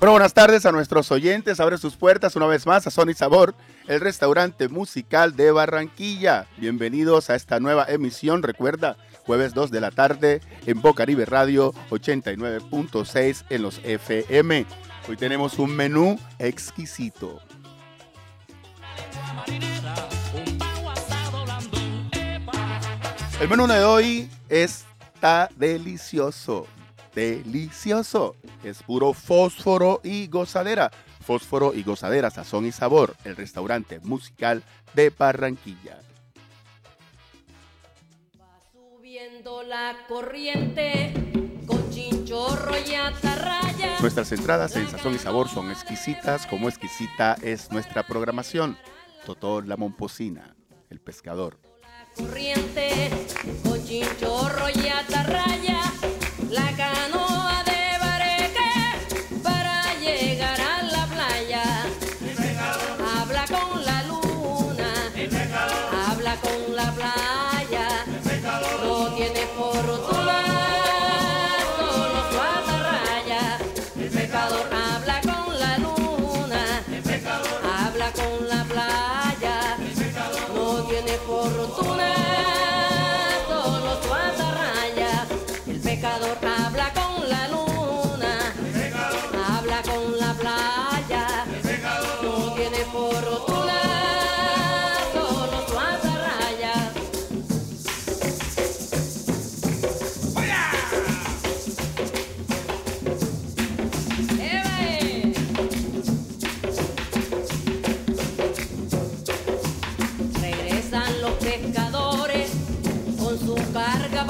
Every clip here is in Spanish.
Bueno, buenas tardes a nuestros oyentes. Abre sus puertas una vez más a Sony Sabor, el restaurante musical de Barranquilla. Bienvenidos a esta nueva emisión. Recuerda, jueves 2 de la tarde en Bocaribe Radio 89.6 en los FM. Hoy tenemos un menú exquisito. El menú de hoy está delicioso delicioso. Es puro fósforo y gozadera. Fósforo y gozadera, sazón y sabor. El restaurante musical de Barranquilla. Va subiendo la corriente con chinchorro y atarraya. Nuestras entradas en sazón y sabor son exquisitas, como exquisita es nuestra programación. Totó la Momposina, el pescador. La corriente con chinchorro y atarraya. La canoa carga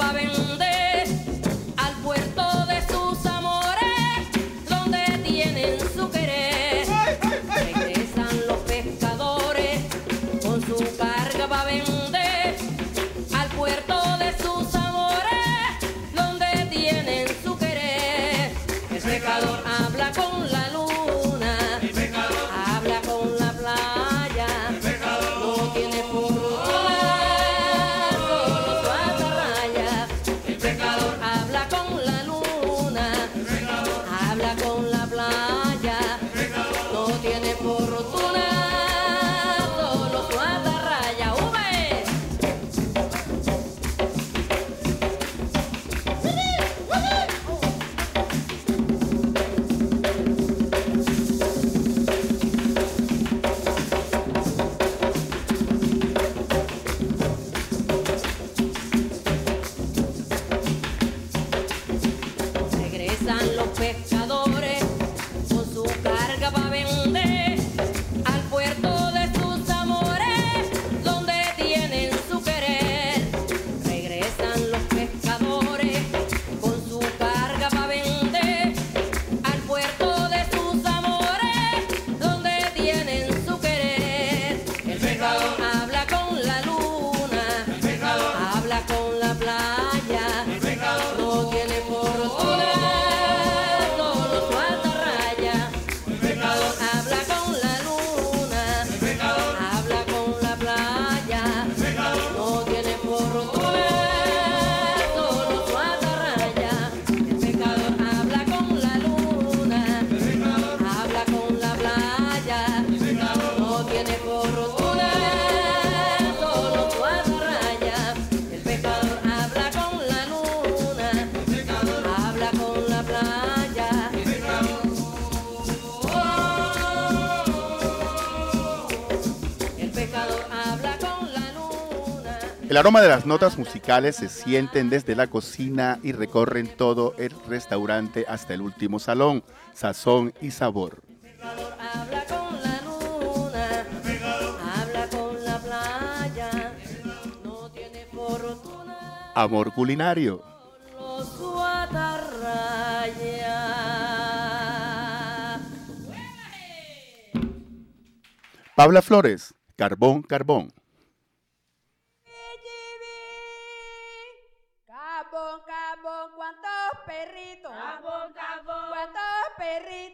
aroma de las notas musicales se sienten desde la cocina y recorren todo el restaurante hasta el último salón. Sazón y sabor. Habla con la luna, habla con la playa. No tiene fortuna, Amor culinario. Pabla Flores. Carbón, carbón. Perritos?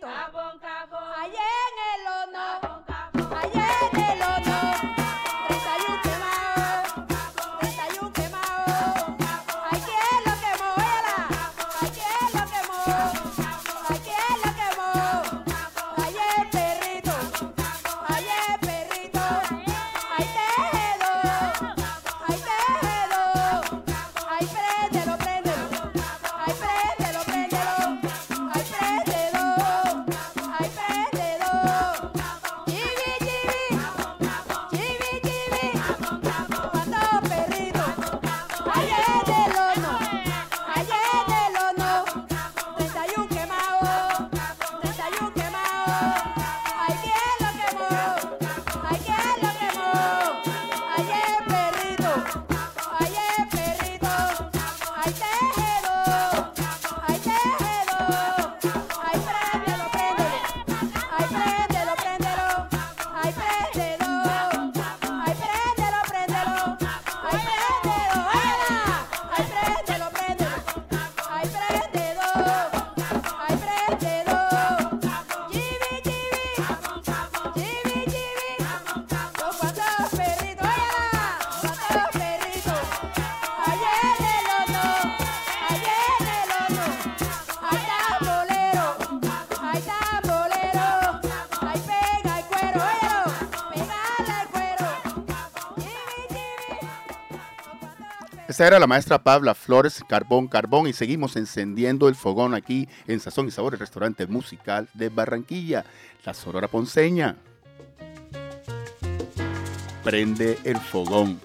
Esta era la maestra Pabla Flores, Carbón Carbón, y seguimos encendiendo el fogón aquí en Sazón y Sabor, el restaurante musical de Barranquilla, la Sorora Ponceña. Prende el fogón.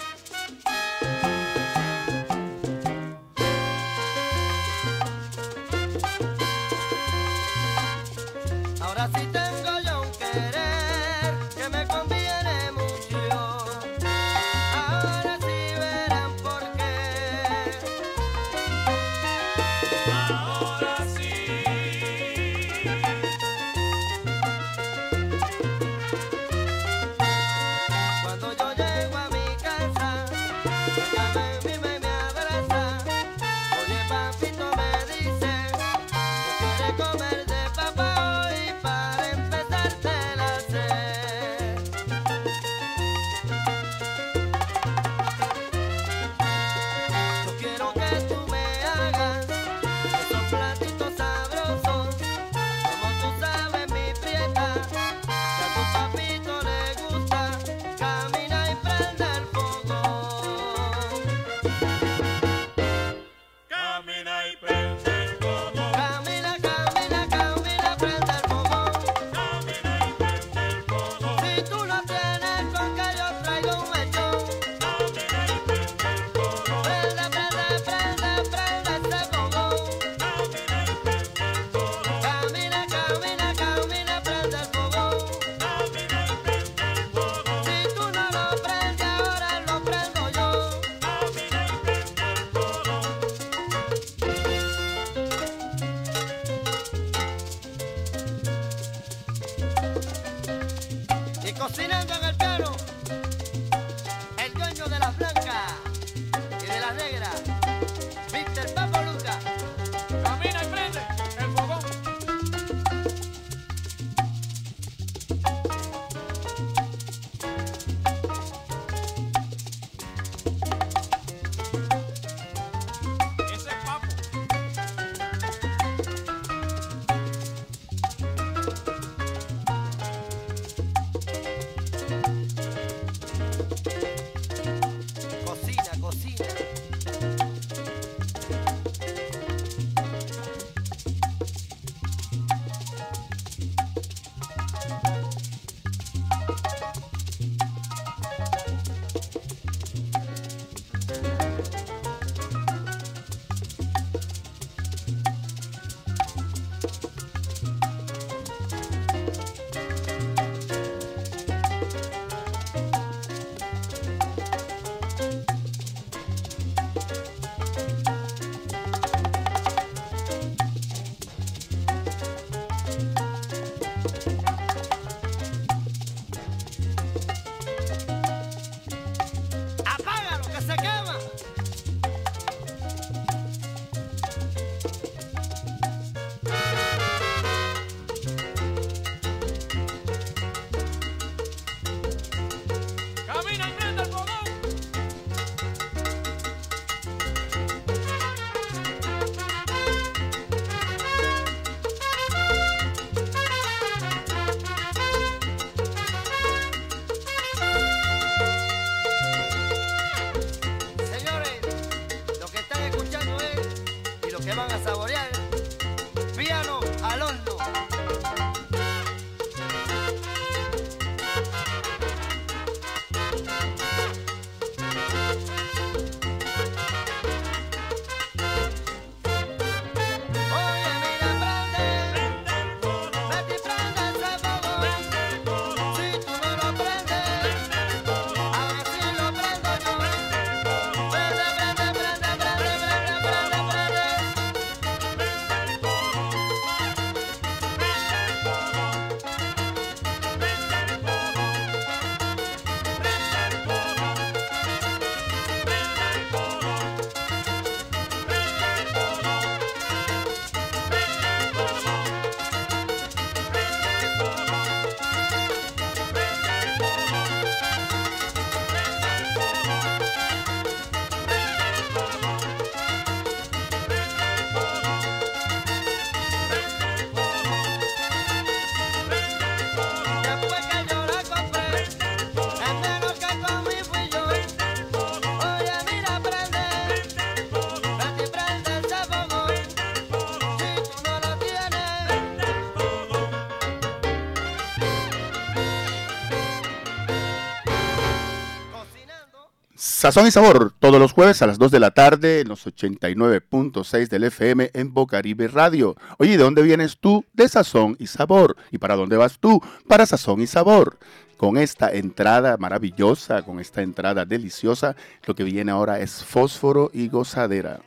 Sazón y Sabor, todos los jueves a las 2 de la tarde en los 89.6 del FM en Bocaribe Radio. Oye, ¿de dónde vienes tú? De Sazón y Sabor. ¿Y para dónde vas tú? Para Sazón y Sabor. Con esta entrada maravillosa, con esta entrada deliciosa, lo que viene ahora es fósforo y gozadera.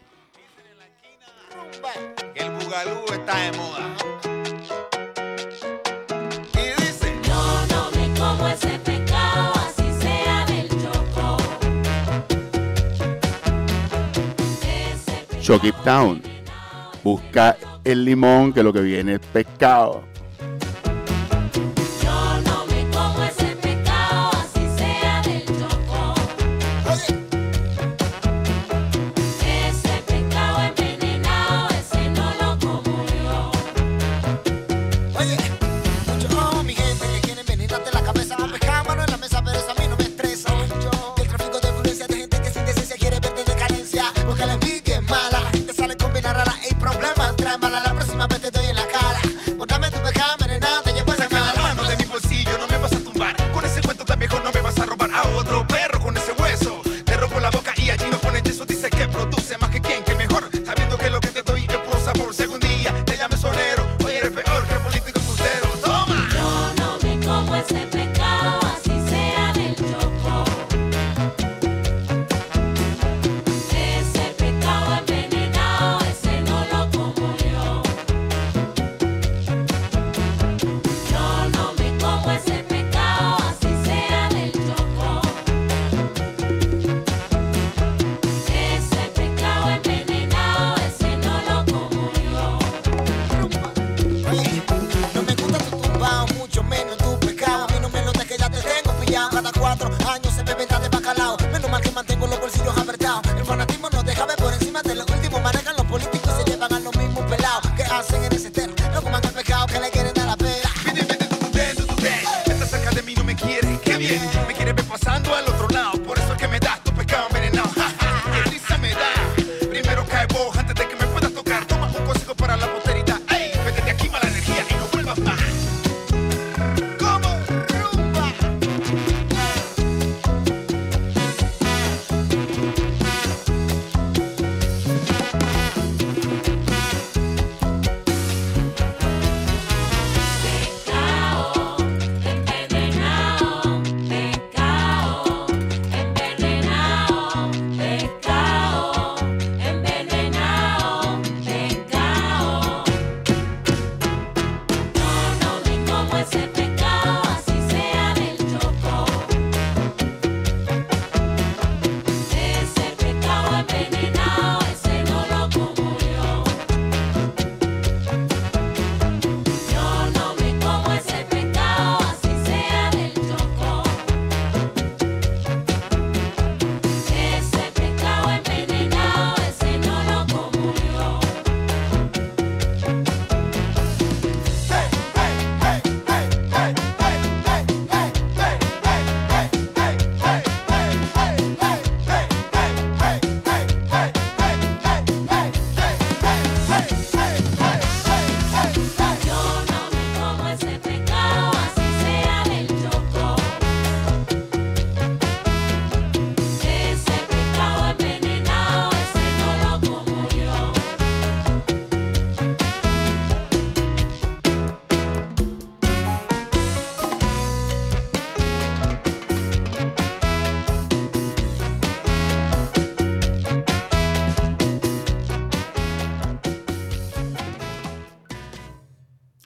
El está de moda. Shock It Town. Busca el limón, que lo que viene es pescado.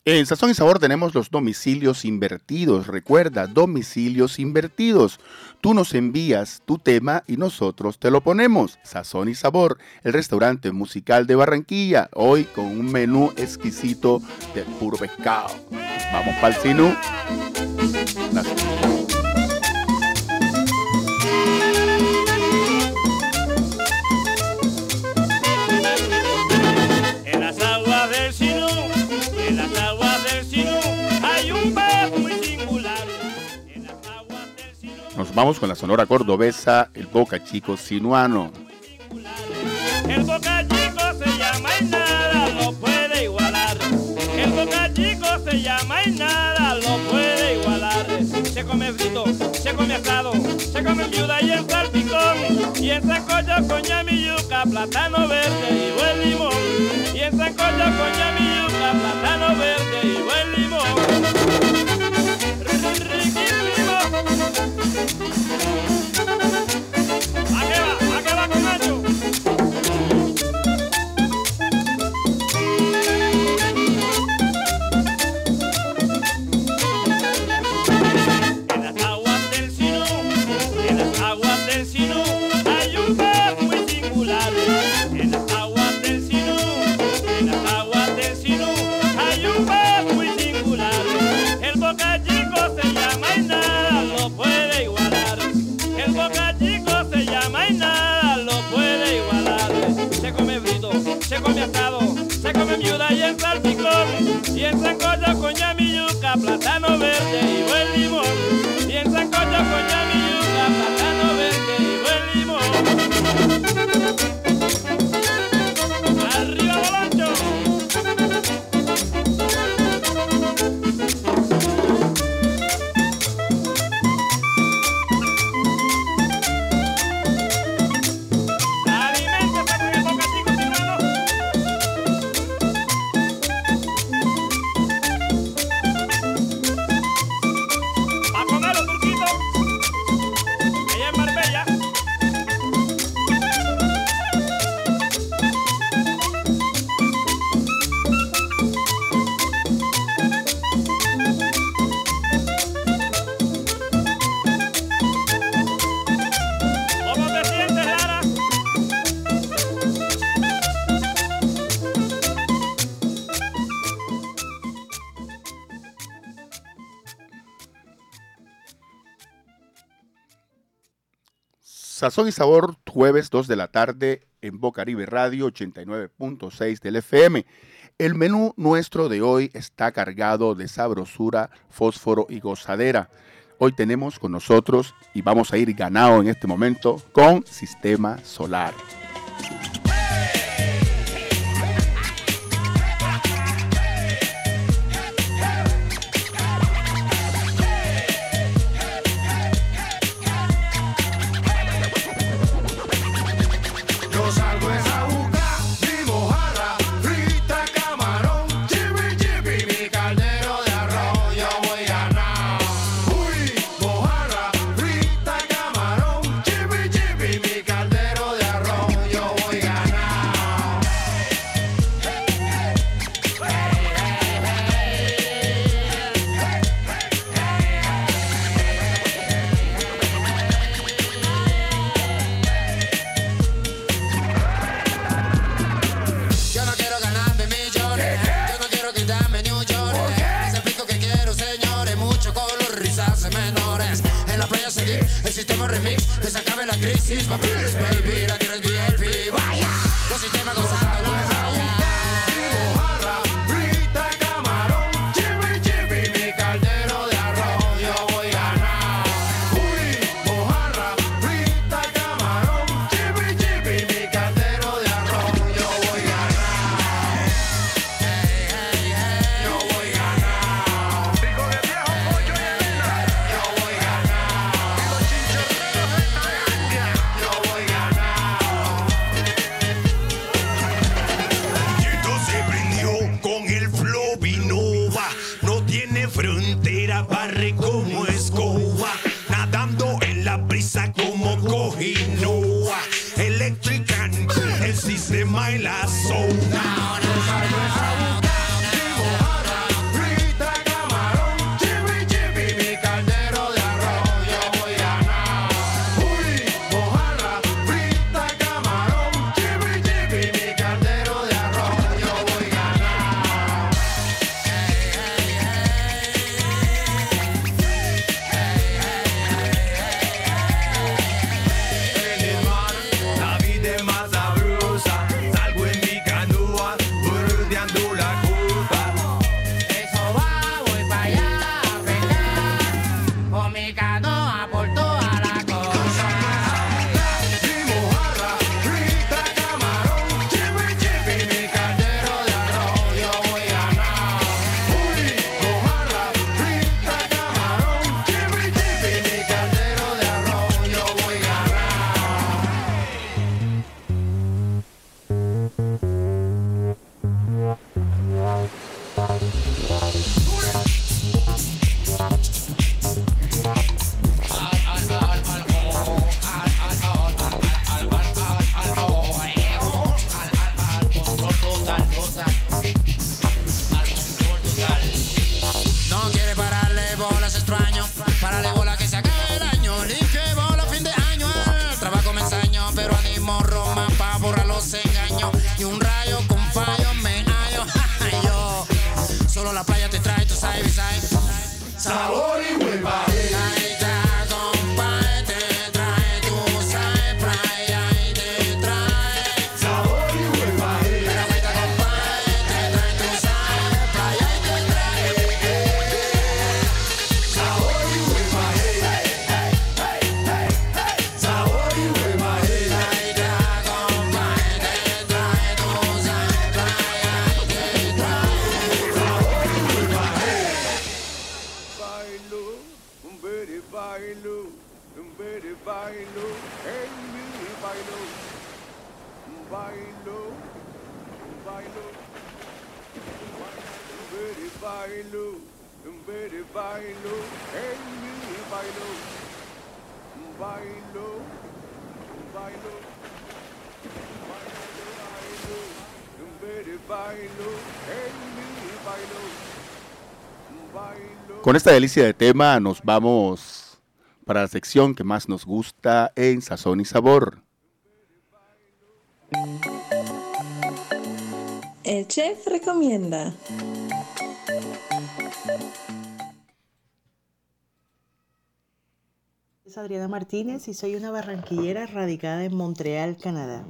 En Sazón y Sabor tenemos los domicilios invertidos. Recuerda, domicilios invertidos. Tú nos envías tu tema y nosotros te lo ponemos. Sazón y Sabor, el restaurante musical de Barranquilla, hoy con un menú exquisito de puro pescado. Vamos para el Sinú. Vamos con la Sonora Cordobesa, el Boca Chico Sinuano. El Boca Chico se llama y nada lo puede igualar. El Boca Chico se llama y nada lo puede igualar. Se come frito, se come asado, se come viuda y en salpicón. Y en sacoya con mi yuca, plátano verde y buen limón. Y en sacoya con mi yuca, plátano verde y buen limón. Thank you. y en salpicón y en sancocho con ñamiñuca, plátano verde y Sazón y Sabor, jueves 2 de la tarde en Bocaribe Radio 89.6 del FM. El menú nuestro de hoy está cargado de sabrosura, fósforo y gozadera. Hoy tenemos con nosotros, y vamos a ir ganado en este momento, con Sistema Solar. como cojinúa. Electrican, el sistema y la zona. La playa te trae, tú sabes, ¿sabes? Sabor y Con esta delicia de tema nos vamos para la sección que más nos gusta en Sazón y Sabor. El chef recomienda. Soy Adriana Martínez y soy una barranquillera radicada en Montreal, Canadá.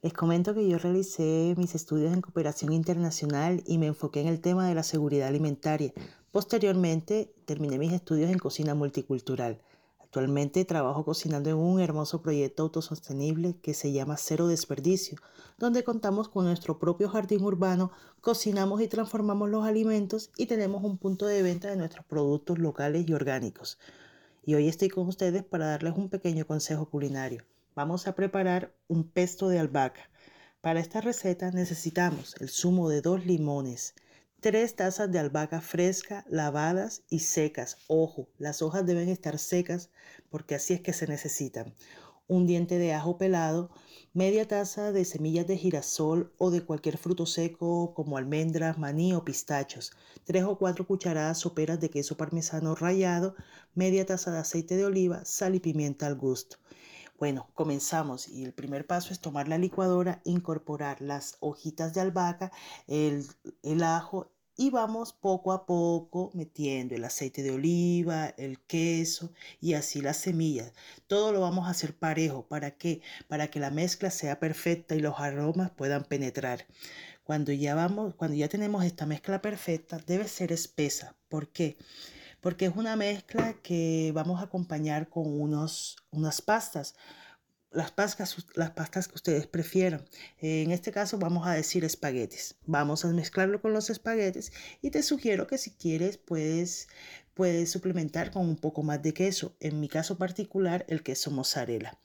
Les comento que yo realicé mis estudios en cooperación internacional y me enfoqué en el tema de la seguridad alimentaria. Posteriormente terminé mis estudios en cocina multicultural. Actualmente trabajo cocinando en un hermoso proyecto autosostenible que se llama Cero Desperdicio, donde contamos con nuestro propio jardín urbano, cocinamos y transformamos los alimentos y tenemos un punto de venta de nuestros productos locales y orgánicos. Y hoy estoy con ustedes para darles un pequeño consejo culinario. Vamos a preparar un pesto de albahaca. Para esta receta necesitamos el zumo de dos limones, tres tazas de albahaca fresca, lavadas y secas. Ojo, las hojas deben estar secas porque así es que se necesitan. Un diente de ajo pelado, media taza de semillas de girasol o de cualquier fruto seco como almendras, maní o pistachos, tres o cuatro cucharadas soperas de queso parmesano rallado, media taza de aceite de oliva, sal y pimienta al gusto. Bueno, comenzamos y el primer paso es tomar la licuadora, incorporar las hojitas de albahaca, el, ajo y vamos poco a poco metiendo el aceite de oliva, el queso y así las semillas. Todo lo vamos a hacer parejo. ¿Para qué? Para que la mezcla sea perfecta y los aromas puedan penetrar. Cuando ya vamos, cuando ya tenemos esta mezcla perfecta, debe ser espesa. ¿Por qué? Porque es una mezcla que vamos a acompañar con unos, unas pastas las pastas, las pastas que ustedes prefieran. En este caso vamos a decir espaguetis. Vamos a mezclarlo con los espaguetis y te sugiero que si quieres puedes, puedes suplementar con un poco más de queso. En mi caso particular el queso mozzarella.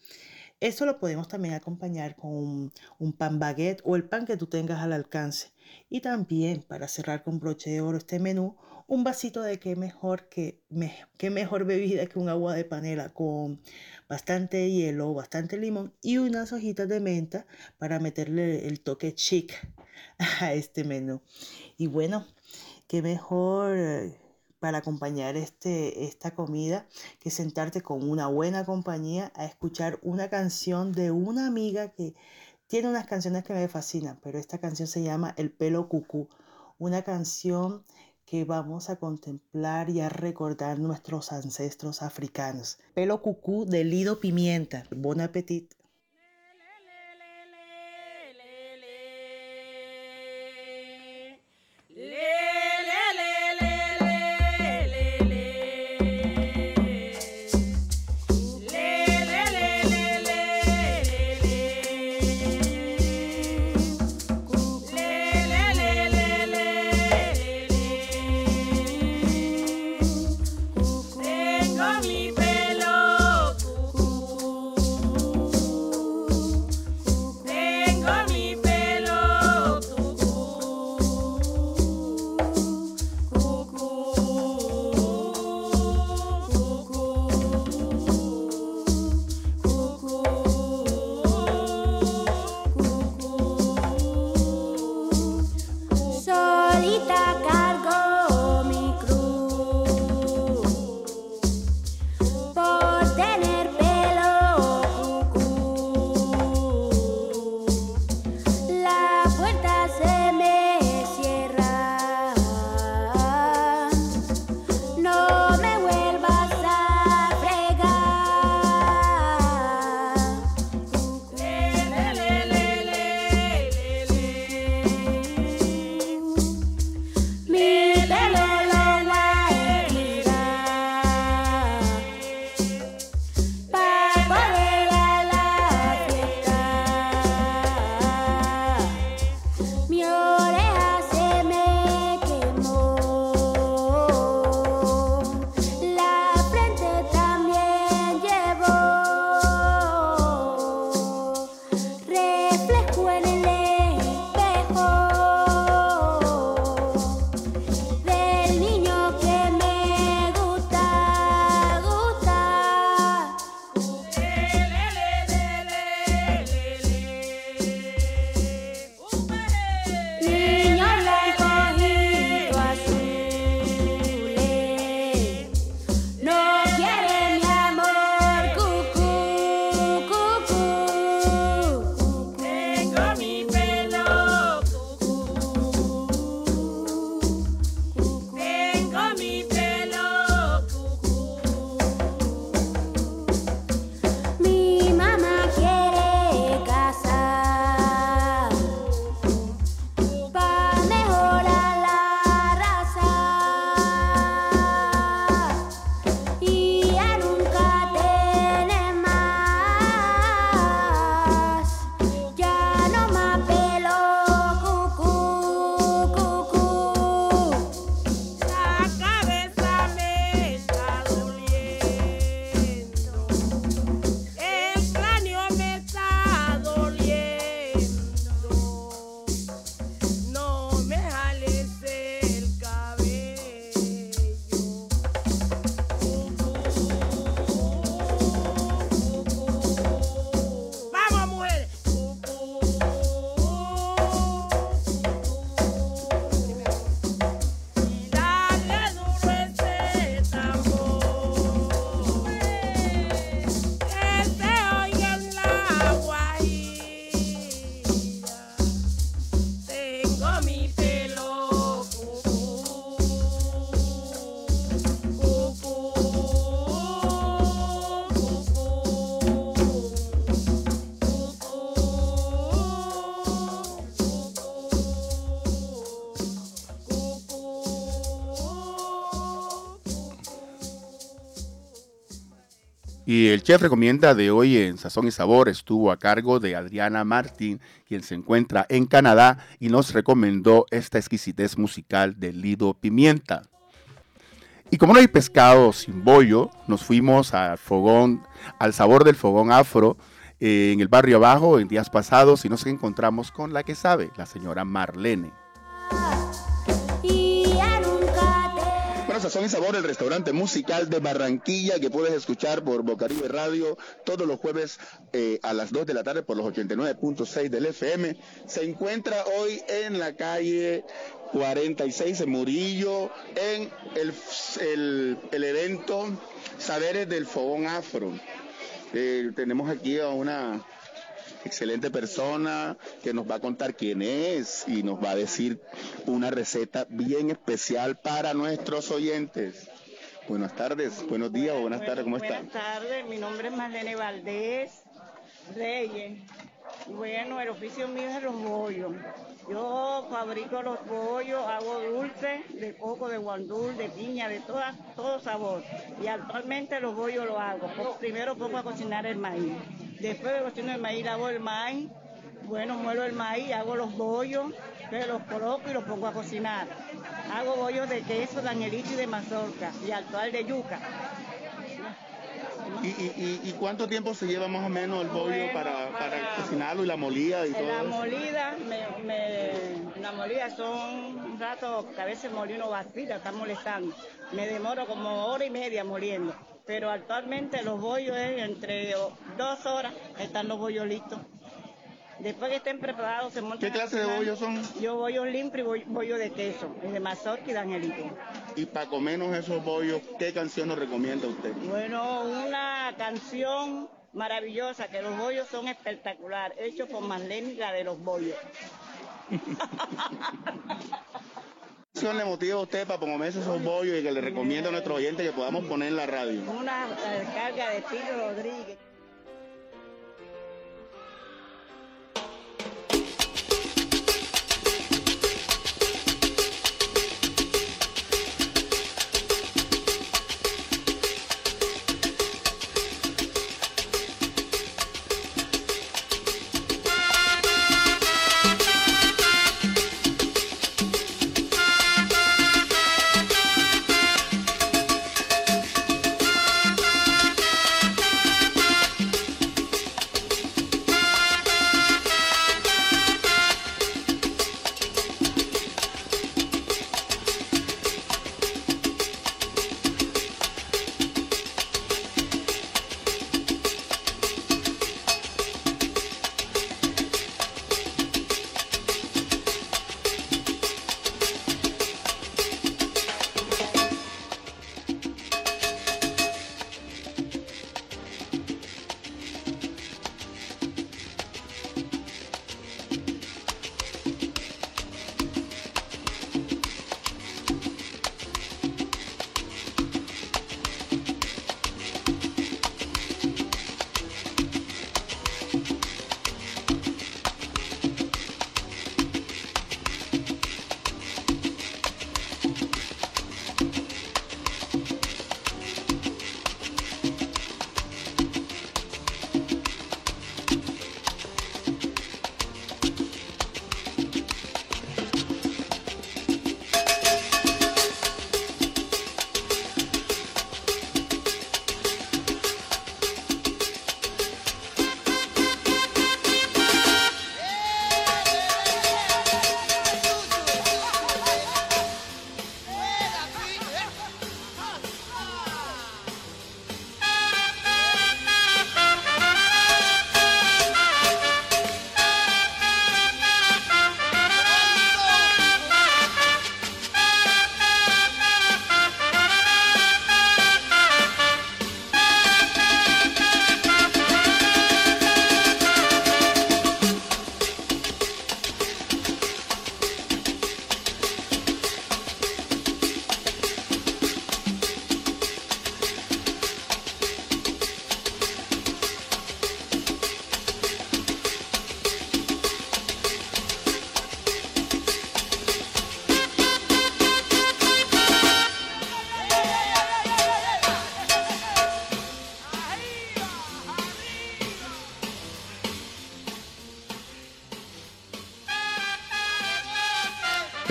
Esto lo podemos también acompañar con un, un, pan baguette o el pan que tú tengas al alcance. Y también para cerrar con broche de oro este menú, un vasito de qué mejor me, qué mejor bebida que un agua de panela con bastante hielo, bastante limón y unas hojitas de menta para meterle el toque chic a este menú. Y bueno, qué mejor eh, para acompañar este, esta comida que sentarte con una buena compañía a escuchar una canción de una amiga que tiene unas canciones que me fascinan, pero esta canción se llama El pelo cucú, una canción que vamos a contemplar y a recordar nuestros ancestros africanos. Pelo cucú de Lido Pimienta. Bon appetit. Y el chef recomienda de hoy en Sazón y Sabor estuvo a cargo de Adriana Martín, quien se encuentra en Canadá y nos recomendó esta exquisitez musical de Lido Pimienta. Y como no hay pescado sin bollo, nos fuimos al fogón, al sabor del fogón afro eh, en el barrio abajo en días pasados y nos encontramos con la que sabe, la señora Marlene. Sazón y Sabor, el restaurante musical de Barranquilla que puedes escuchar por Bocaribe Radio todos los jueves eh, a las 2 de la tarde por los 89.6 del FM. Se encuentra hoy en la calle 46 en Murillo en el, el- evento Saberes del Fogón Afro. Eh, tenemos aquí a una excelente persona que nos va a contar quién es y nos va a decir una receta bien especial para nuestros oyentes. Buenas tardes, buenos días o buenas tardes, ¿cómo están? Buenas tardes, mi nombre es Marlene Valdés Reyes. Bueno, el oficio mío es los bollos. Yo fabrico los bollos, hago dulce de coco, de guandul, de piña, de toda, todo sabor. Y actualmente los bollos los hago. Primero pongo a cocinar el maíz. Después de cocinar el maíz, hago el maíz. Bueno, muelo el maíz, hago los bollos, los coloco y los pongo a cocinar. Hago bollos de queso, de angelito y de mazorca. Y actual de yuca. ¿Y, y- y- cuánto tiempo se lleva más o menos el bollo Bueno, para, para para- cocinarlo y la molida y todo La eso? molida, me, me- la molida son un rato que a veces molino vacía, está molestando. Me demoro como hora y media moliendo. Pero actualmente los bollos es entre dos horas están los bollos listos. Después que estén preparados se montan. ¿Qué clase de bollos son? Yo bollos limpios y boll- bollo de queso, y de mazorca y de angelito. Y para comernos esos bollos, ¿qué canción nos recomienda usted? Bueno, una canción maravillosa, que los bollos son espectaculares, hecho por Marlene, la de los bollos. ¿Qué canción le motiva a usted para comerse esos bollos y que le recomienda a nuestros oyentes que podamos poner en la radio? Una eh, carga de Tito Rodríguez.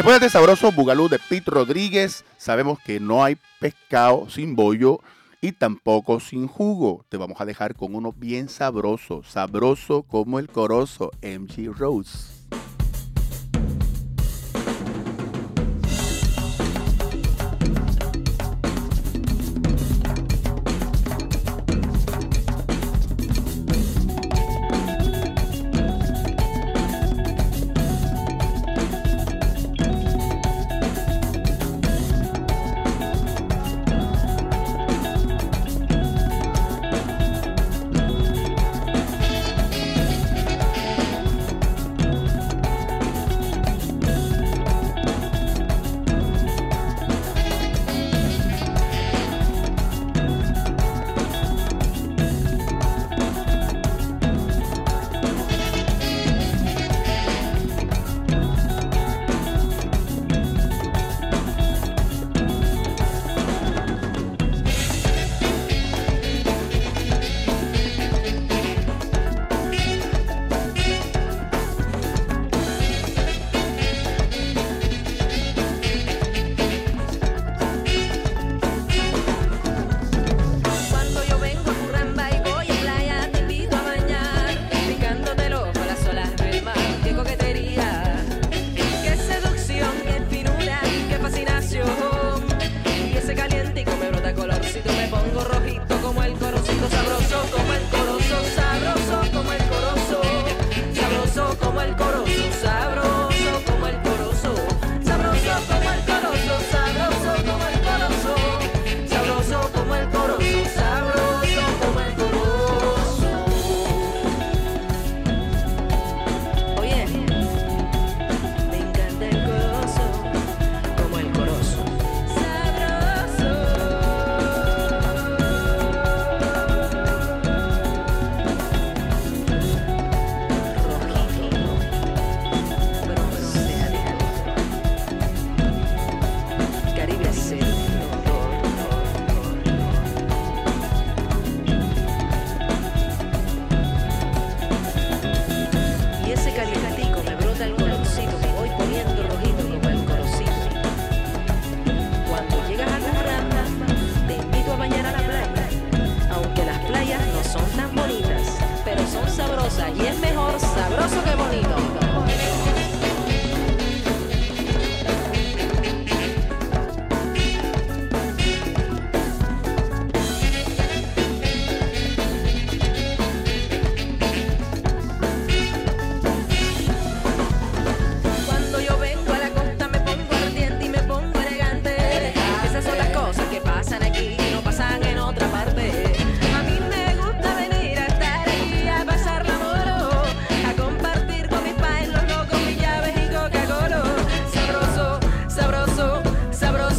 Después de sabroso bugalú de Pete Rodríguez, sabemos que no hay pescado sin bollo y tampoco sin jugo. Te vamos a dejar con uno bien sabroso, sabroso como el corozo, MG Rose.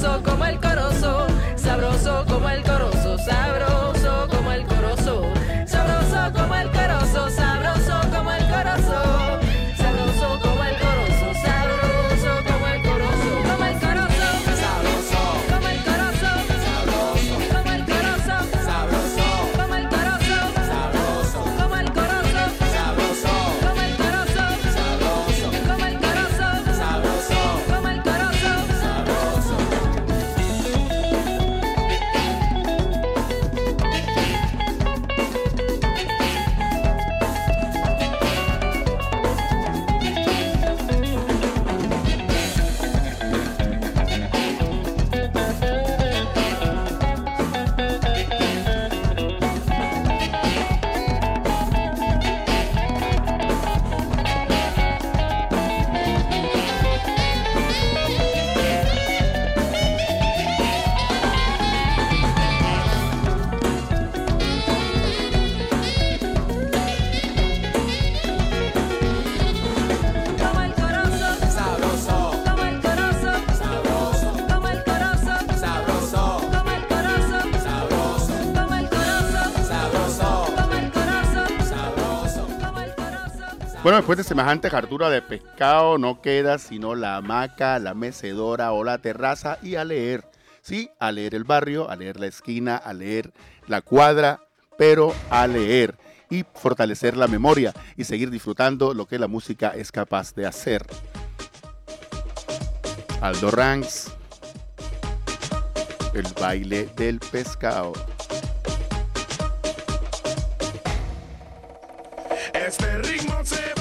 sabroso como el corozo, sabroso como el corozo. Después de semejante hartura de pescado, no queda sino la hamaca, la mecedora o la terraza y a leer. Sí, a leer el barrio, a leer la esquina, a leer la cuadra, pero a leer y fortalecer la memoria y seguir disfrutando lo que la música es capaz de hacer. Aldo Ranks, el baile del pescado. Este ritmo se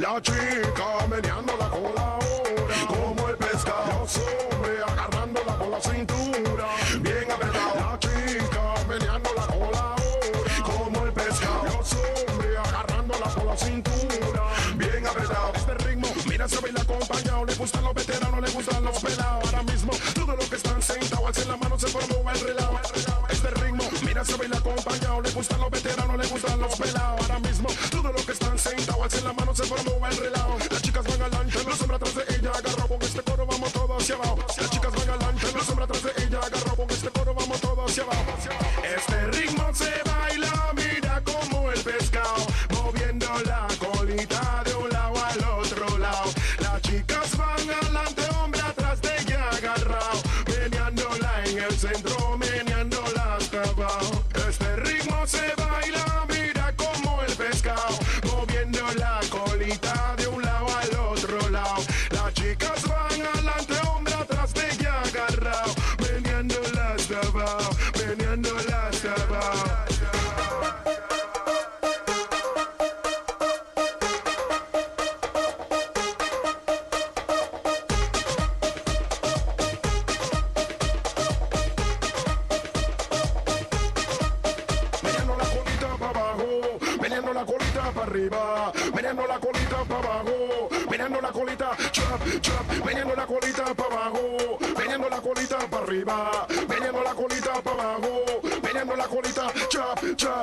La chica meneando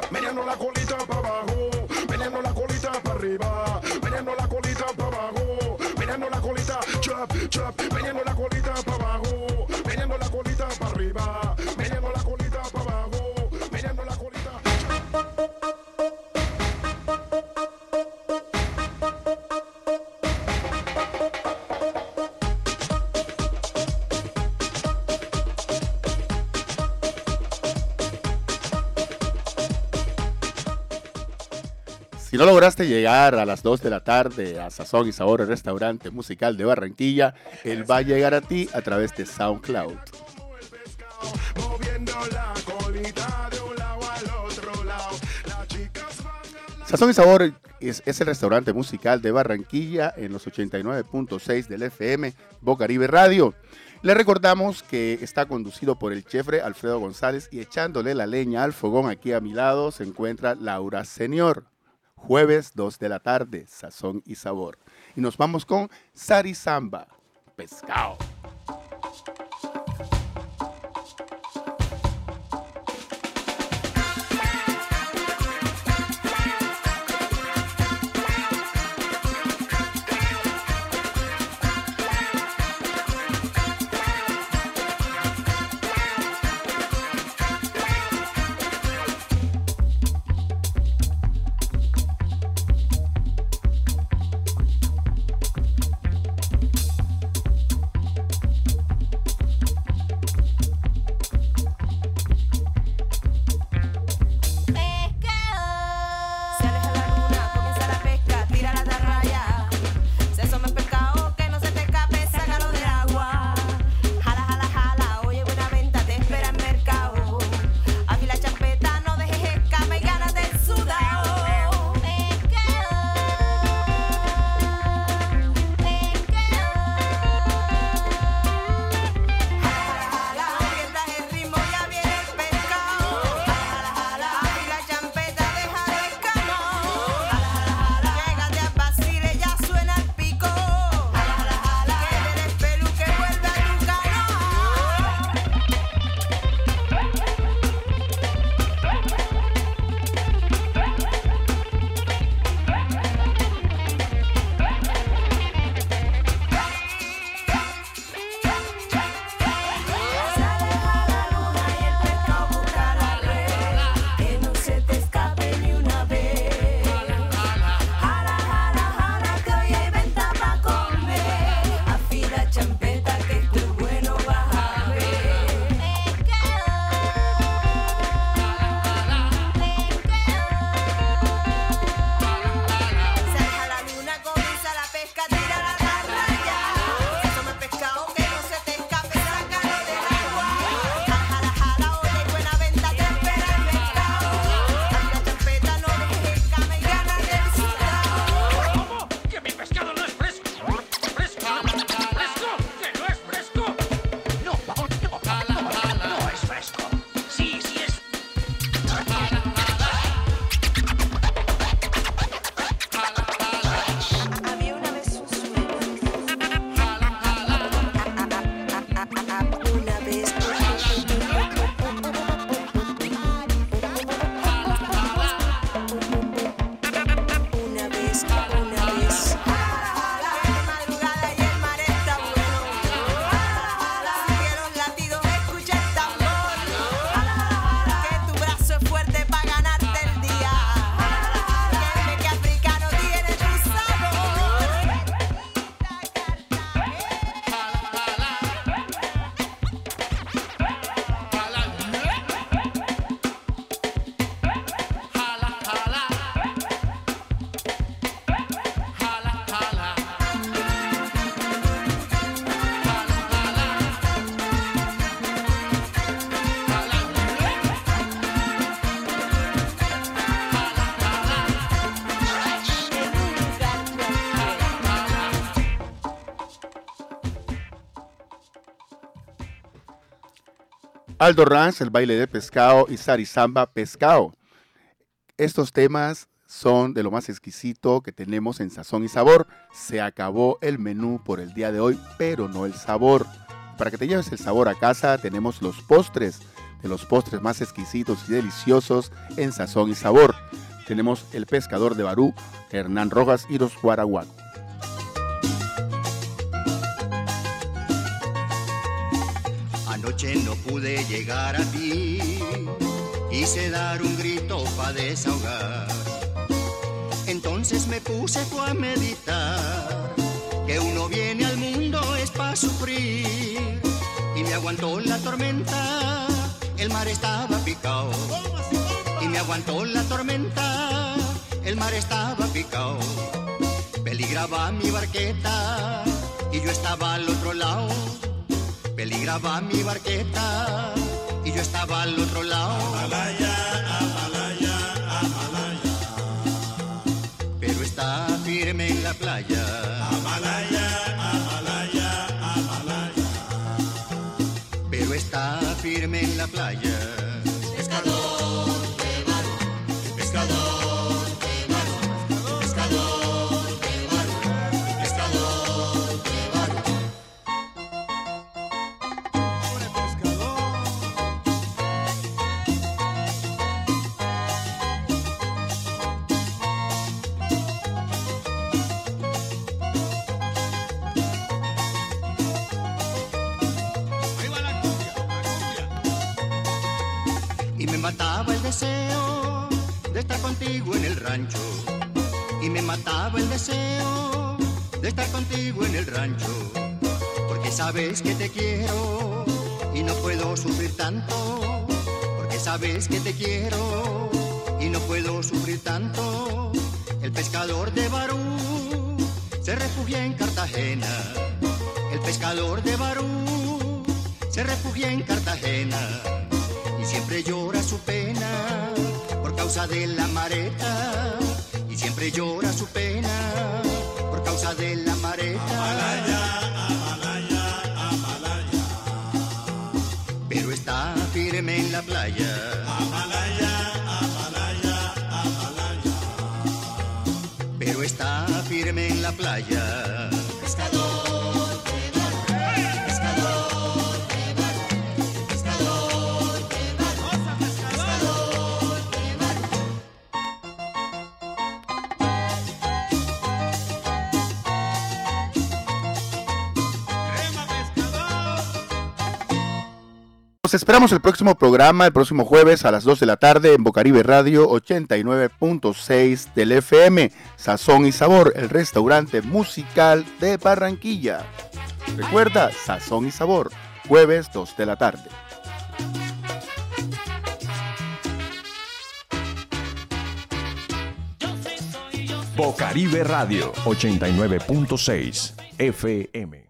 Mirando la colita para abajo. Si no lograste llegar a las 2 de la tarde a Sazón y Sabor, el restaurante musical de Barranquilla, él va a llegar a ti a través de SoundCloud. Sazón y Sabor es, el restaurante musical de Barranquilla en los 89.6 del FM Bocaribe Radio. Le recordamos que está conducido por el chefre Alfredo González y echándole la leña al fogón aquí a mi lado se encuentra Laura Senior jueves 2 de la tarde, sazón y sabor. Y nos vamos con Sari Samba, pescado. Aldo Ranz, el baile de pescado y Sarizamba Pescado. Estos temas son de lo más exquisito que tenemos en Sazón y Sabor. Se acabó el menú por el día de hoy, pero no el sabor. Para que te lleves el sabor a casa, tenemos los postres, de los postres más exquisitos y deliciosos en Sazón y Sabor. Tenemos el pescador de Barú, Hernán Rojas y los Guaraguacos. No pude llegar a ti, quise dar un grito para desahogar. Entonces me puse fue a meditar, que uno viene al mundo es para sufrir. Y me aguantó la tormenta, el mar estaba picado. Y me aguantó la tormenta, el mar estaba picado. Peligraba mi barqueta y yo estaba al otro lado. Peligraba mi barqueta y yo estaba al otro lado. Pero está firme en la playa. Pero está firme en la playa. De estar contigo en el rancho. Y me mataba el deseo de estar contigo en el rancho. Porque sabes que te quiero y no puedo sufrir tanto. Porque sabes que te quiero y no puedo sufrir tanto. El pescador de Barú se refugia en Cartagena. El pescador de Barú se refugia en Cartagena y siempre llora su pena causa de la mareta y siempre llora su pena por causa de la mareta. Pero está firme en la playa. Pero está firme en la playa esperamos el próximo programa, el próximo jueves a las 2 de la tarde en Bocaribe Radio 89.6 del FM, Sazón y Sabor, el restaurante musical de Barranquilla. Recuerda, Sazón y Sabor, jueves 2 de la tarde. Bocaribe Radio 89.6 FM.